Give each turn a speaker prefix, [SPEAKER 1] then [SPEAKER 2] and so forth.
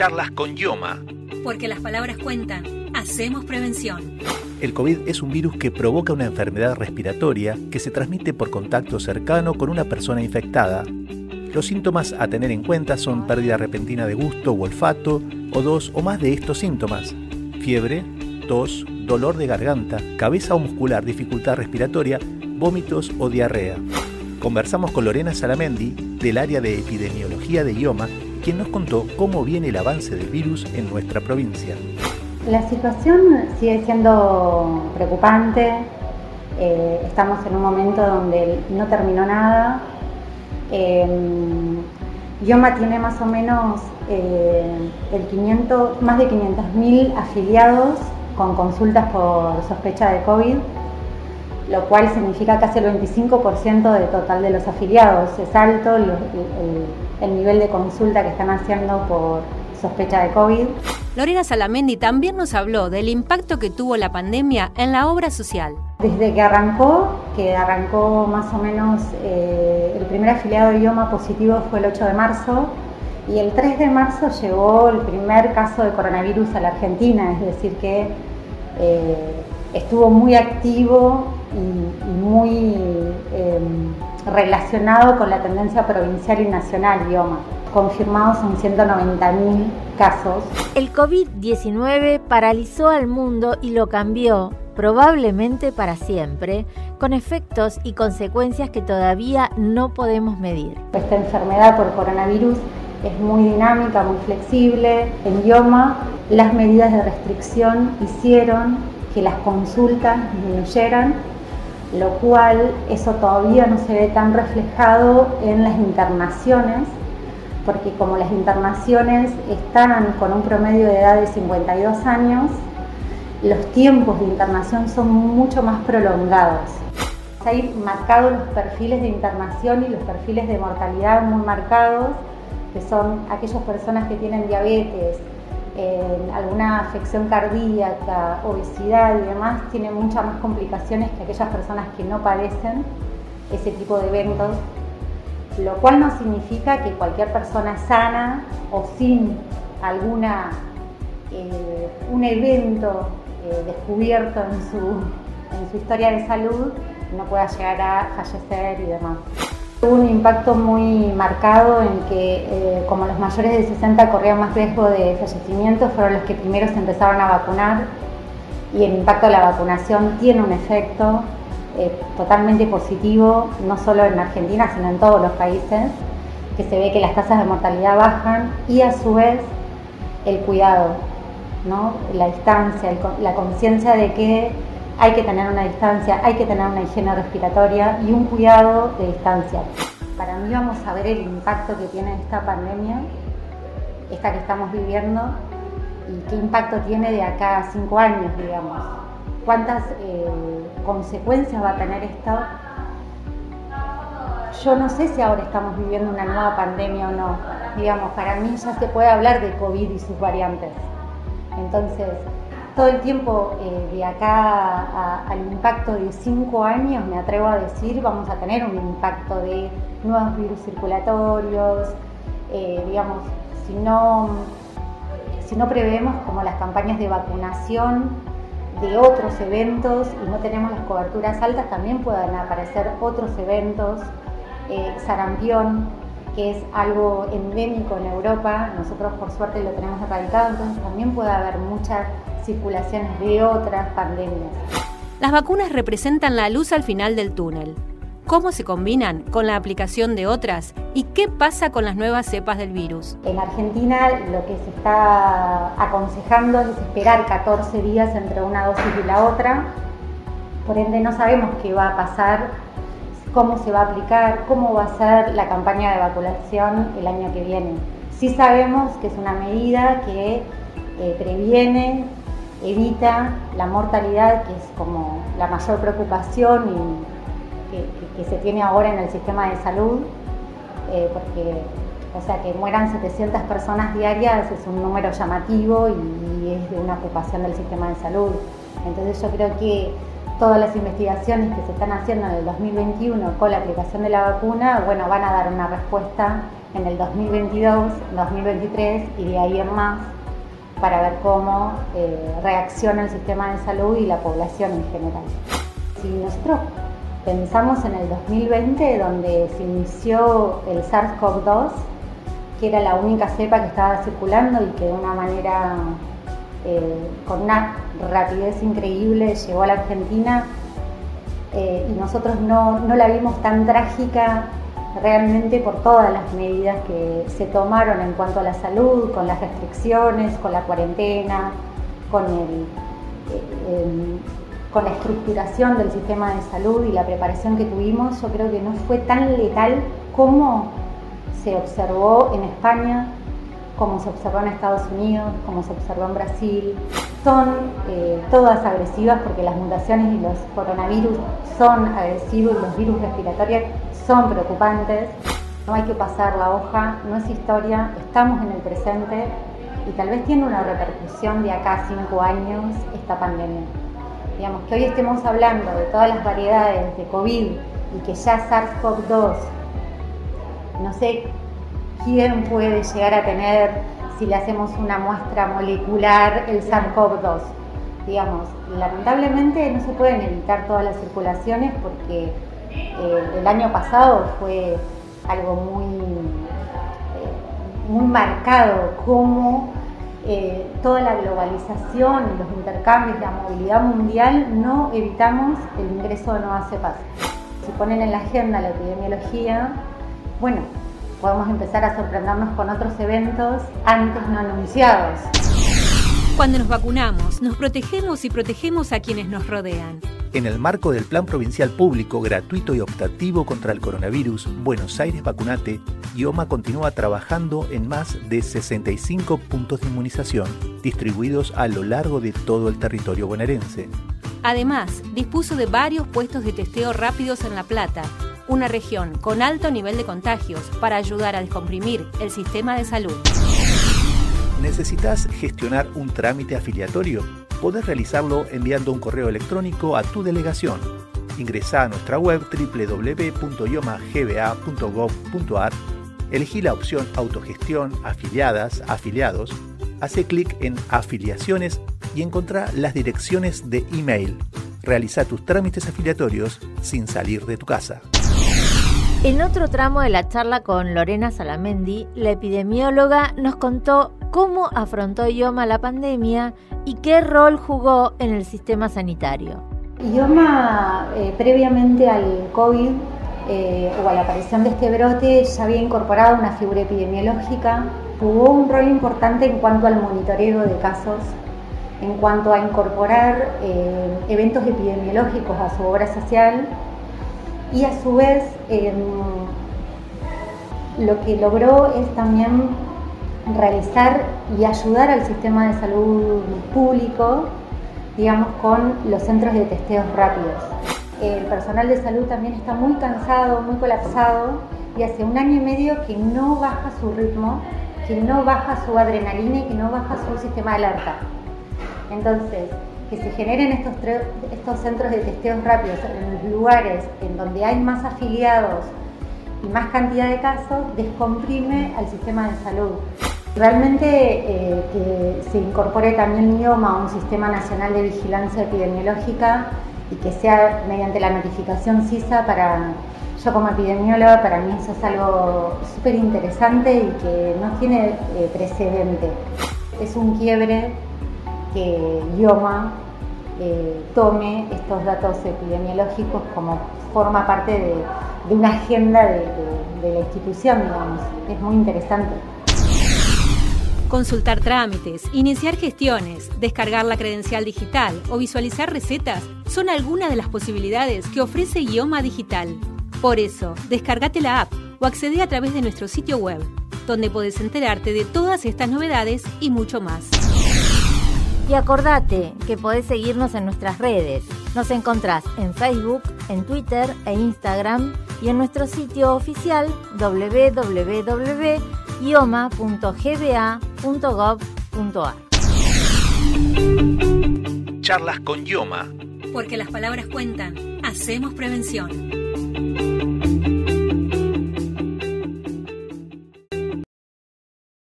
[SPEAKER 1] Charlas con Yoma.
[SPEAKER 2] Porque las palabras cuentan. Hacemos prevención.
[SPEAKER 1] El COVID es un virus que provoca una enfermedad respiratoria que se transmite por contacto cercano con una persona infectada. Los síntomas a tener en cuenta son pérdida repentina de gusto o olfato o dos o más de estos síntomas. Fiebre, tos, dolor de garganta, cabeza o muscular, dificultad respiratoria, vómitos o diarrea. Conversamos con Lorena Salamendi del área de epidemiología de IOMA, quien nos contó cómo viene el avance del virus en nuestra provincia.
[SPEAKER 3] La situación sigue siendo preocupante. Eh, estamos en un momento donde no terminó nada. Eh, tiene más o menos eh, el 500, más de 500.000 afiliados con consultas por sospecha de COVID lo cual significa casi el 25% del total de los afiliados. Es alto el, nivel de consulta que están haciendo por sospecha de COVID.
[SPEAKER 2] Lorena Salamendi también nos habló del impacto que tuvo la pandemia en la obra social.
[SPEAKER 3] Desde que arrancó, que arrancó más o menos eh, el primer afiliado de idioma positivo fue el 8 de marzo y el 3 de marzo llegó el primer caso de coronavirus a la Argentina, es decir que eh, estuvo muy activo y, muy em, relacionado con la tendencia provincial y nacional idioma. Confirmados son 190.000 casos.
[SPEAKER 4] El COVID-19 paralizó al mundo y lo cambió, probablemente para siempre, con efectos y consecuencias que todavía no podemos medir.
[SPEAKER 3] Esta enfermedad por coronavirus es muy dinámica, muy flexible. En idioma, las medidas de restricción hicieron que las consultas disminuyeran lo cual eso todavía no se ve tan reflejado en las internaciones, porque como las internaciones están con un promedio de edad de 52 años, los tiempos de internación son mucho más prolongados. Hay marcados los perfiles de internación y los perfiles de mortalidad muy marcados, que son aquellas personas que tienen diabetes, alguna afección cardíaca, obesidad y demás, tienen muchas más complicaciones que aquellas personas que no padecen ese tipo de eventos, lo cual no significa que cualquier persona sana o sin alguna eh, un evento eh, descubierto en su, en su historia de salud no pueda llegar a fallecer y demás. Hubo un impacto muy marcado en que eh, como los mayores de 60 corrían más riesgo de fallecimiento, fueron los que primero se empezaron a vacunar y el impacto de la vacunación tiene un efecto eh, totalmente positivo, no solo en Argentina, sino en todos los países, que se ve que las tasas de mortalidad bajan y a su vez el cuidado, ¿no? la distancia, la conciencia de que hay que tener una distancia, hay que tener una higiene respiratoria y un cuidado de distancia. Para mí vamos a ver el impacto que tiene esta pandemia, esta que estamos viviendo, y qué impacto tiene de acá a cinco años, digamos. ¿Cuántas eh, consecuencias va a tener esto? Yo no sé si ahora estamos viviendo una nueva pandemia o no. Digamos, para mí ya se puede hablar de COVID y sus variantes. Entonces, todo el tiempo eh, de acá al impacto de cinco años, me atrevo a decir, vamos a tener un impacto de nuevos virus circulatorios, eh, digamos, si no, si no prevemos como las campañas de vacunación de otros eventos y no tenemos las coberturas altas, también puedan aparecer otros eventos, eh, sarampión, que es algo endémico en Europa, nosotros por suerte lo tenemos erradicado, entonces también puede haber muchas circulaciones de otras pandemias.
[SPEAKER 2] Las vacunas representan la luz al final del túnel. ¿Cómo se combinan con la aplicación de otras? ¿Y qué pasa con las nuevas cepas del virus?
[SPEAKER 3] En Argentina lo que se está aconsejando es esperar 14 días entre una dosis y la otra. Por ende no sabemos qué va a pasar, cómo se va a aplicar, cómo va a ser la campaña de vacunación el año que viene. Sí sabemos que es una medida que eh, previene evita la mortalidad, que es como la mayor preocupación y que, se tiene ahora en el sistema de salud, eh, porque o sea, que mueran 700 personas diarias es un número llamativo y, es de una ocupación del sistema de salud. Entonces yo creo que todas las investigaciones que se están haciendo en el 2021 con la aplicación de la vacuna, bueno, van a dar una respuesta en el 2022, 2023 y de ahí en más para ver cómo eh, reacciona el sistema de salud y la población en general. Si nosotros pensamos en el 2020, donde se inició el SARS-CoV-2, que era la única cepa que estaba circulando y que de una manera, eh, con una rapidez increíble, llegó a la Argentina, eh, y nosotros no, no la vimos tan trágica realmente por todas las medidas que se tomaron en cuanto a la salud, con las restricciones, con la cuarentena, con, eh, con la estructuración del sistema de salud y la preparación que tuvimos, yo creo que no fue tan letal como se observó en España, como se observó en Estados Unidos, como se observó en Brasil. Son eh, todas agresivas porque las mutaciones y los coronavirus son agresivos y los virus respiratorios son preocupantes. No hay que pasar la hoja, no es historia, estamos en el presente y tal vez tiene una repercusión de acá cinco años esta pandemia. Digamos que hoy estemos hablando de todas las variedades de COVID y que ya SARS-CoV-2, no sé quién puede llegar a tener si le hacemos una muestra molecular el SARS-CoV-2. Digamos, lamentablemente no se pueden evitar todas las circulaciones porque eh, el año pasado fue algo muy, eh, muy marcado, como eh, toda la globalización, los intercambios, la movilidad mundial, no evitamos el ingreso de nuevas cepas. Si ponen en la agenda la epidemiología, bueno, podemos empezar a sorprendernos con otros eventos antes no anunciados.
[SPEAKER 2] Cuando nos vacunamos, nos protegemos y protegemos a quienes nos rodean.
[SPEAKER 1] En el marco del Plan Provincial Público Gratuito y Optativo contra el Coronavirus Buenos Aires Vacunate, IOMA continúa trabajando en más de 65 puntos de inmunización distribuidos a lo largo de todo el territorio bonaerense.
[SPEAKER 2] Además, dispuso de varios puestos de testeo rápidos en La Plata, una región con alto nivel de contagios, para ayudar a descomprimir el sistema de salud.
[SPEAKER 1] ¿Necesitas gestionar un trámite afiliatorio? podés realizarlo enviando un correo electrónico a tu delegación. Ingresa a nuestra web www.iomagba.gov.ar, elegí la opción Autogestión, Afiliadas, Afiliados, hace clic en Afiliaciones y encontrá las direcciones de email. Realiza tus trámites afiliatorios sin salir de tu casa.
[SPEAKER 4] En otro tramo de la charla con Lorena Salamendi, la epidemióloga nos contó cómo afrontó IOMA la pandemia y qué rol jugó en el sistema sanitario.
[SPEAKER 3] IOMA, eh, previamente al COVID eh, o a la aparición de este brote, ya había incorporado una figura epidemiológica, jugó un rol importante en cuanto al monitoreo de casos, en cuanto a incorporar eh, eventos epidemiológicos a su obra social y a su vez em, lo que logró es también realizar y ayudar al sistema de salud público, digamos, con los centros de testeos rápidos. El personal de salud también está muy cansado, muy colapsado y hace un año y medio que no baja su ritmo, que no baja su adrenalina y que no baja su sistema de alerta. Entonces, que se generen estos, estos centros de testeos rápidos en los lugares en donde hay más afiliados y más cantidad de casos, descomprime al sistema de salud. Realmente eh, que se incorpore también IOMA a un sistema nacional de vigilancia epidemiológica y que sea mediante la notificación CISA para, yo como epidemióloga, para mí eso es algo súper interesante y que no tiene eh, precedente. Es un quiebre que IOMA eh, tome estos datos epidemiológicos como forma parte de, una agenda de, la institución, digamos. Es muy interesante.
[SPEAKER 2] Consultar trámites, iniciar gestiones, descargar la credencial digital o visualizar recetas son algunas de las posibilidades que ofrece Idioma Digital. Por eso, descargate la app o accede a través de nuestro sitio web, donde podés enterarte de todas estas novedades y mucho más.
[SPEAKER 4] Y acordate que podés seguirnos en nuestras redes. Nos encontrás en Facebook, en Twitter e Instagram y en nuestro sitio oficial www.ioma.gba.gov.ar.
[SPEAKER 1] Charlas con Yoma.
[SPEAKER 2] Porque las palabras cuentan. Hacemos prevención.